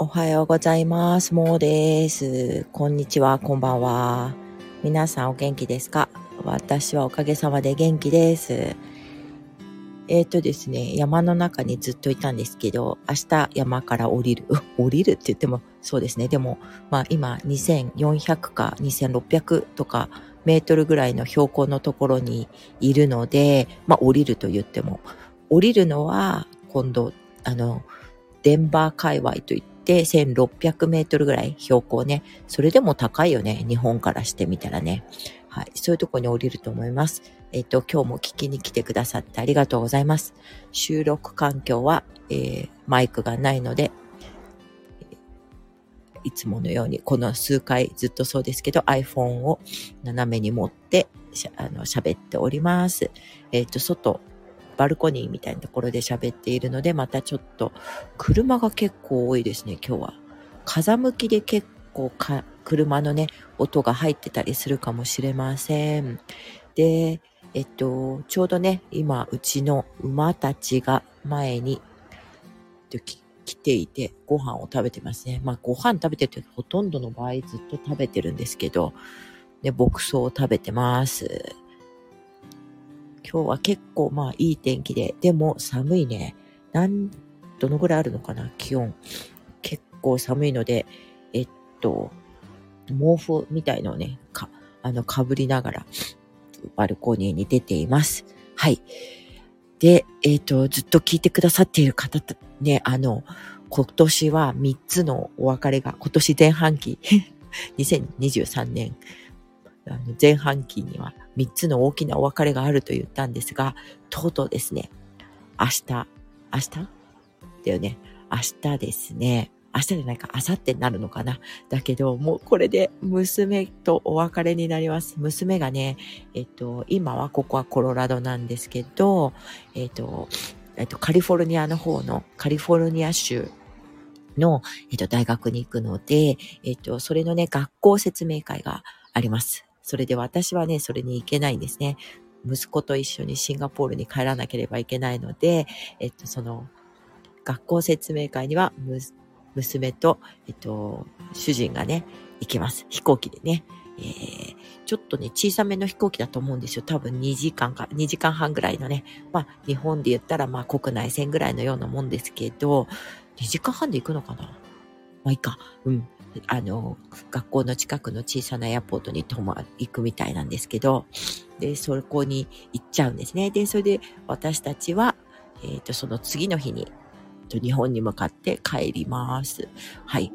おはようございます。もうです。こんにちは、こんばんは。皆さんお元気ですか？私はおかげさまで元気です。えっ、とですね、山の中にずっといたんですけど、明日山から降りる。降りるって言ってもそうですね。でも、まあ今2400か2600とかメートルぐらいの標高のところにいるので、まあ降りると言っても、降りるのは今度、あの、デンバー界隈といって1600メートルぐらい標高ね。それでも高いよね。日本からしてみたらね。はい。そういうとこに降りると思います。えっ、と、今日も聞きに来てくださってありがとうございます。収録環境は、えーマイクがないので、いつものように、この数回ずっとそうですけど、iPhone を斜めに持って、あの、喋っております。えっ、と、外、バルコニーみたいなところで喋っているので、またちょっと、車が結構多いですね、今日は。風向きで結構か、車のね、音が入ってたりするかもしれません。で、えっと、ちょうどね、今、うちの馬たちが前に、来ていて、ご飯を食べてますね。まあ、ご飯食べてるとほとんどの場合ずっと食べてるんですけど、ね、牧草を食べてます。今日は結構まあいい天気で、でも寒いね。なん、どのぐらいあるのかな気温。結構寒いので、えっと、毛布みたいのをね、か、あの、被りながら、バルコニーに出ています。はい。で、えっ、と、ずっと聞いてくださっている方と、ね、あの、今年は3つのお別れが、今年前半期、2023年、前半期には3つの大きなお別れがあると言ったんですが、とうとうですね、明日、明日？だよね。明日ですね。明日じゃないか、明後日になるのかな。だけど、もうこれで娘とお別れになります。娘がね、えっと、今はここはコロラドなんですけど、えっと、えっと、カリフォルニアの方の、カリフォルニア州の、えっと、大学に行くので、えっと、それのね、学校説明会があります。それで私はね、それに行けないんですね。息子と一緒にシンガポールに帰らなければいけないので、えっと、その、学校説明会には、む娘と、えっと、主人がね、行きます。飛行機でね。えー、ちょっとね、小さめの飛行機だと思うんですよ。多分2時間か、2時間半ぐらいのね。まあ、日本で言ったら、まあ、国内線ぐらいのようなもんですけど、2時間半で行くのかな？まあ、いいか。うん。あの、学校の近くの小さなエアポートに泊ま、行くみたいなんですけど、で、そこに行っちゃうんですね。で、それで私たちは、えっ、と、その次の日に、日本に向かって帰ります。はい。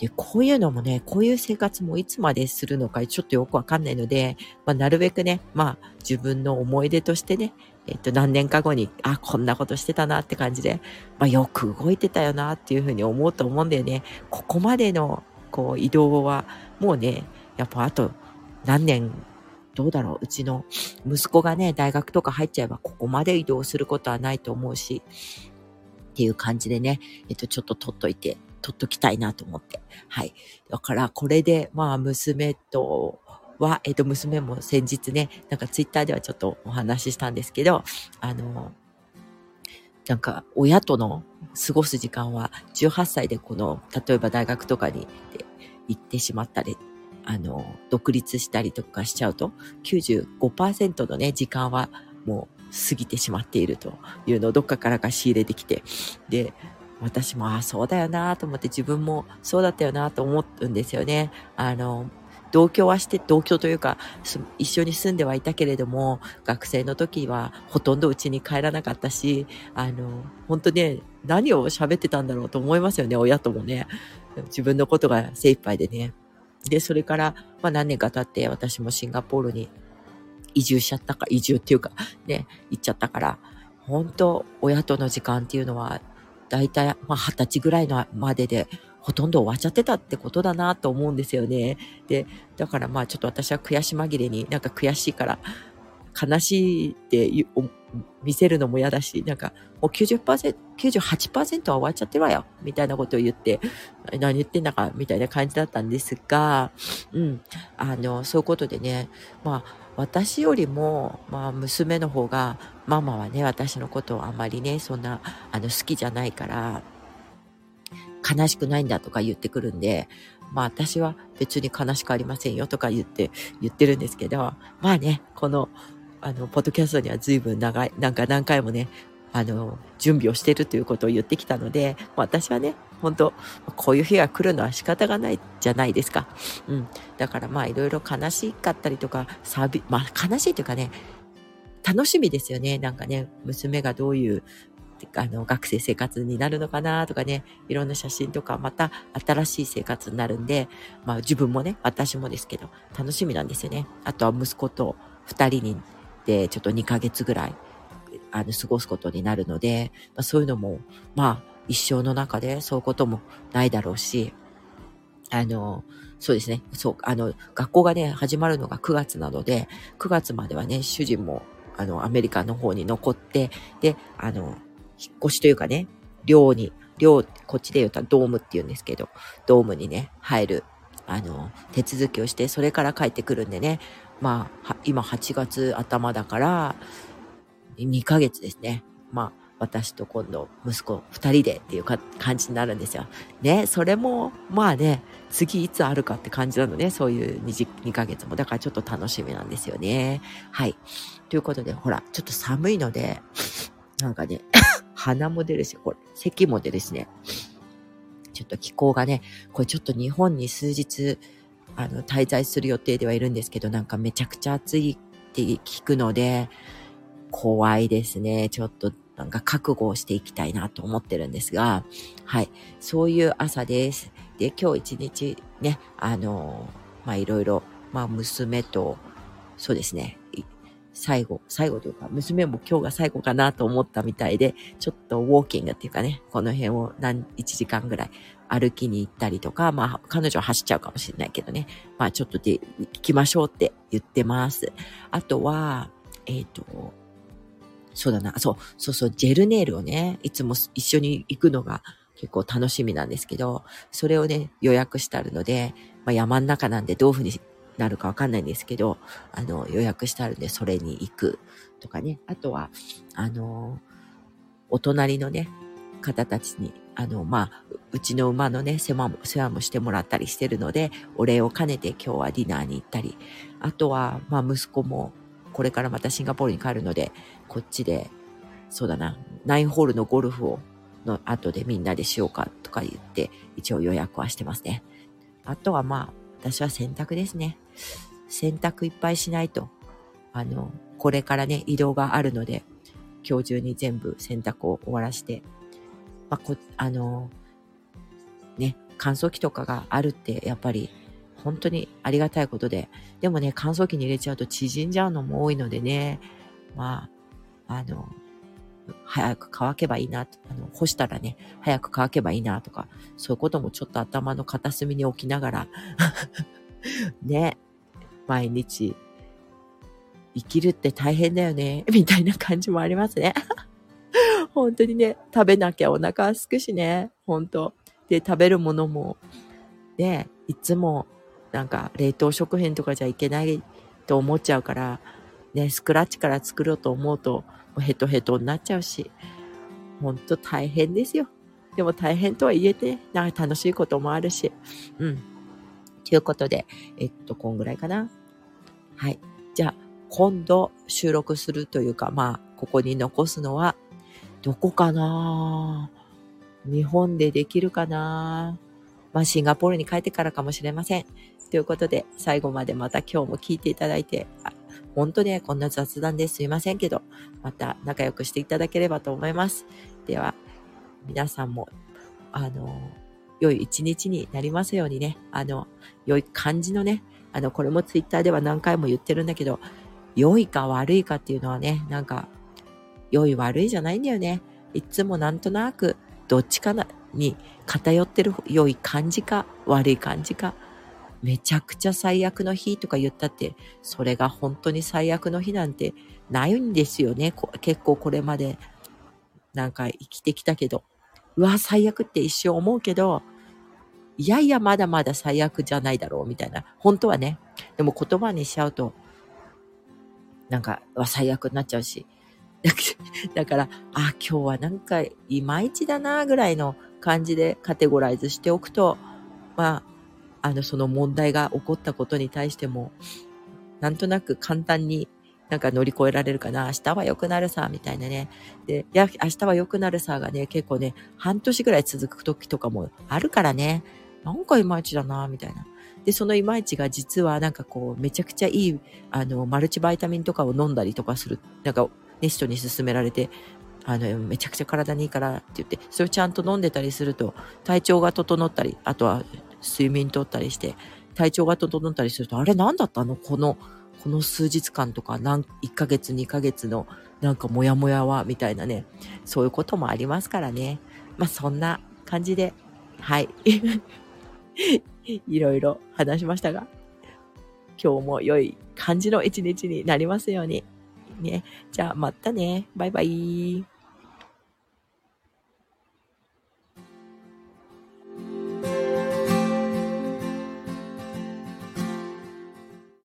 で、こういうのもね、こういう生活もいつまでするのかちょっとよくわかんないので、まあ、なるべくね、まあ、自分の思い出としてね、えっと、何年か後に、あ、こんなことしてたなって感じで、まあ、よく動いてたよなっていうふうに思うと思うんだよね。ここまでの、こう、移動は、もうね、やっぱあと何年、どうだろう、うちの息子がね、大学とか入っちゃえば、ここまで移動することはないと思うし、っていう感じでね、えっと、ちょっと取っといて、取っときたいなと思って。はい。だから、これで、まあ、娘とは、えっと、娘も先日ね、なんかツイッターではちょっとお話ししたんですけど、あの、なんか、親との過ごす時間は、18歳でこの、例えば大学とかに行ってしまったり、あの、独立したりとかしちゃうと、95%のね、時間はもう過ぎてしまっているというのをどっかからか仕入れてきて、で、私も、ああ、そうだよなと思って自分もそうだったよなと思うんですよね。あの、同居はして、同居というか、一緒に住んではいたけれども、学生の時はほとんど家に帰らなかったし、あの、本当ね、何を喋ってたんだろうと思いますよね、親ともね。自分のことが精一杯でね。で、それから、まあ何年か経って私もシンガポールに移住しちゃったか、移住っていうか、ね、行っちゃったから、本当親との時間っていうのは、だいたい、まあ二十歳ぐらいのまでで、ほとんど終わっちゃってたってことだなと思うんですよね。で、だからまあちょっと私は悔し紛れになんか悔しいから、悲しいって見せるのも嫌だし、なんかもう90%、98%は終わっちゃってるわよ、みたいなことを言って、何言ってんだか、みたいな感じだったんですが、うん、あの、そういうことでね、まあ、私よりも、まあ、娘の方が、ママはね、私のことをあまりね、そんな、あの、好きじゃないから、悲しくないんだとか言ってくるんで、まあ私は別に悲しくありませんよとか言って、言ってるんですけど、まあね、この、あの、ポッドキャストには随分長い、なんか何回もね、あの、準備をしてるということを言ってきたので、私はね、本当こういう日が来るのは仕方がないじゃないですか。うん。だからまあいろいろ悲しかったりとか、サビ、まあ悲しいというかね、楽しみですよね。なんかね、娘がどういうあの、学生生活になるのかなとかね、いろんな写真とか、また新しい生活になるんで、まあ自分もね、私もですけど、楽しみなんですよね。あとは息子と二人で、ちょっと2ヶ月ぐらい、あの、過ごすことになるので、まあ、そういうのも、まあ、一生の中でそういうこともないだろうし、あの、そうですね。そう、あの、学校がね、始まるのが9月なので、9月まではね、主人も、あの、アメリカの方に残って、で、あの、引っ越しというかね、寮に、寮、こっちで言うとドームって言うんですけど、ドームにね、入る、あの、手続きをして、それから帰ってくるんでね、まあ、今8月頭だから、2ヶ月ですね。まあ、私と今度息子2人でっていうか感じになるんですよ。ね、それも、まあね、次いつあるかって感じなのね、そういう 2, 2ヶ月も。だからちょっと楽しみなんですよね。はい。ということで、ほら、ちょっと寒いので、なんかね、鼻も出るし、これ、咳も出るしね。ちょっと気候がね、これちょっと日本に数日、あの、滞在する予定ではいるんですけど、なんかめちゃくちゃ暑いって聞くので、怖いですね。ちょっとなんか覚悟をしていきたいなと思ってるんですが、はい。そういう朝です。で、今日一日ね、あの、まあ、いろいろ、まあ、娘と、そうですね、最後、最後というか、娘も今日が最後かなと思ったみたいで、ちょっとウォーキングっていうかね、この辺を何、1時間ぐらい歩きに行ったりとか、まあ、彼女は走っちゃうかもしれないけどね、まあ、ちょっとで行きましょうって言ってます。あとは、えっ、ー、と、そうだな、そう、そうそう、ジェルネイルをね、いつも一緒に行くのが結構楽しみなんですけど、それをね、予約してあるので、まあ、山ん中なんでどういうふうになるかわかんないんですけど、あの、予約してあるんで、それに行くとかね。あとは、あの、お隣のね、方たちに、あの、まあ、うちの馬のね、世話も、世話もしてもらったりしてるので、お礼を兼ねて今日はディナーに行ったり、あとは、まあ、息子も、これからまたシンガポールに帰るので、こっちで、そうだな、9ホールのゴルフを、の後でみんなでしようかとか言って、一応予約はしてますね。あとはまあ、私は洗濯ですね。洗濯いっぱいしないと、あの、これからね、移動があるので、今日中に全部洗濯を終わらして、まあ、こ、あの、ね、乾燥機とかがあるって、やっぱり、本当にありがたいことで、でもね、乾燥機に入れちゃうと縮んじゃうのも多いのでね、まあ、あの、早く乾けばいいな、あの、干したらね、早く乾けばいいなとか、そういうこともちょっと頭の片隅に置きながら ね、毎日、生きるって大変だよね、みたいな感じもありますね。本当にね、食べなきゃお腹すくしね、本当で、食べるものも、ね、いつも、なんか、冷凍食品とかじゃいけないと思っちゃうから、ね、スクラッチから作ろうと思うと、ヘトヘトになっちゃうし、ほんと大変ですよ。でも大変とは言えて、なんか楽しいこともあるし、うん。ということで、えっと、こんぐらいかな。はい。じゃあ、今度収録するというか、まあ、ここに残すのは、どこかな？日本でできるかな？まあ、シンガポールに帰ってからかもしれません。ということで、最後までまた今日も聞いていただいて、本当ね、こんな雑談ですいませんけど、また仲良くしていただければと思います。では、皆さんも、あの、良い一日になりますようにね、あの、良い感じのね、あの、これもツイッターでは何回も言ってるんだけど、良いか悪いかっていうのはね、なんか、良い悪いじゃないんだよね。いつもなんとなく、どっちかな、に偏ってる良い感じか、悪い感じか、めちゃくちゃ最悪の日とか言ったって、それが本当に最悪の日なんてないんですよね。結構これまで、なんか生きてきたけど。うわ、最悪って一瞬思うけど、いやいや、まだまだ最悪じゃないだろう、みたいな。本当はね。でも言葉にしちゃうと、なんか、は最悪になっちゃうし。だから、あ、今日はなんか、いまいちだな、ぐらいの感じでカテゴライズしておくと、まあ、あの、その問題が起こったことに対しても、なんとなく簡単になんか乗り越えられるかな明日は良くなるさ、みたいなね。で、や、明日は良くなるさがね、結構ね、半年ぐらい続く時とかもあるからね。なんかいまいちだな、みたいな。で、そのいまいちが実はなんかこう、めちゃくちゃいい、あの、マルチバイタミンとかを飲んだりとかする、なんか、ネストに勧められて、あの、めちゃくちゃ体にいいからって言って、それをちゃんと飲んでたりすると、体調が整ったり、あとは睡眠とったりして、体調が整ったりすると、あれ何だったの？この、この数日間とか、何、1ヶ月、2ヶ月の、なんかモヤモヤは、みたいなね、そういうこともありますからね。まあ、そんな感じで、はい。いろいろ話しましたが、今日も良い感じの一日になりますように。ね。じゃあ、またね。バイバイ。